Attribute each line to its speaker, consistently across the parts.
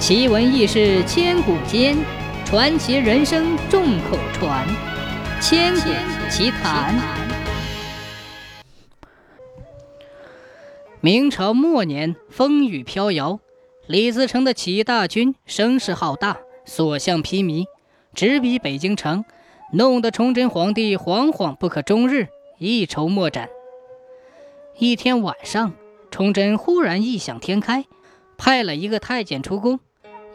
Speaker 1: 奇闻异事千古间，传奇人生众口传。千古奇谈。明朝末年，风雨飘摇，李自成的起义大军声势浩大，所向披靡，直逼北京城，弄得崇祯皇帝惶惶不可终日，一筹莫展。一天晚上，崇祯忽然异想天开，派了一个太监出宫。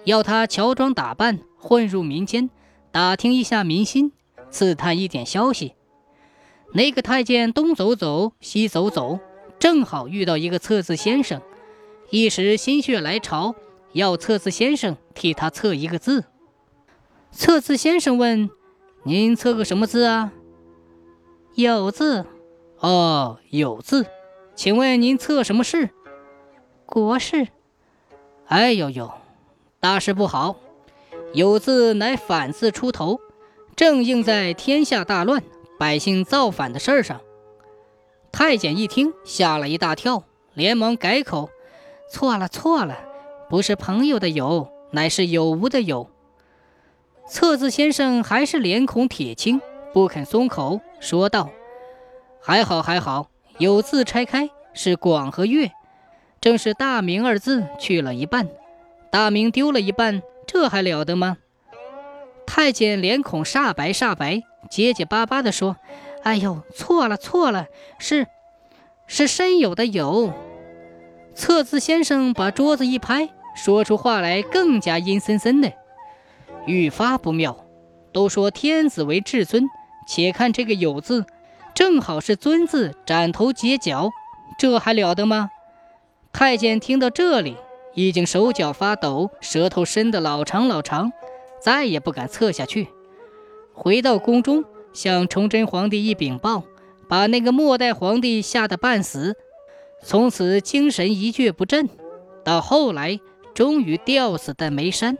Speaker 1: 要他乔装打扮，混入民间，打听一下民心，刺探一点消息。那个太监东走走，西走走，正好遇到一个测字先生，一时心血来潮，要测字先生替他测一个字。测字先生问：“您测个什么字啊？”“
Speaker 2: 有字。”“
Speaker 1: 哦，有字。请问您测什么事？”“
Speaker 2: 国事。”“
Speaker 1: 哎呦呦！”大事不好，有字乃反字出头，正应在天下大乱、百姓造反的事儿上。太监一听，吓了一大跳，连忙改口：“错了，错了，不是朋友的友，乃是有无的有。”测字先生还是脸孔铁青，不肯松口，说道：“还好，还好，有字拆开是广和月，正是大明二字去了一半。”大明丢了一半，这还了得吗？太监脸孔煞白煞白，结结巴巴地说：“哎呦，错了错了，是是身有的有。”测字先生把桌子一拍，说出话来更加阴森森的，愈发不妙。都说天子为至尊，且看这个“有”字，正好是“尊”字斩头截脚，这还了得吗？太监听到这里。已经手脚发抖，舌头伸得老长老长，再也不敢侧下去。回到宫中，向崇祯皇帝一禀报，把那个末代皇帝吓得半死，从此精神一蹶不振。到后来，终于吊死在眉山。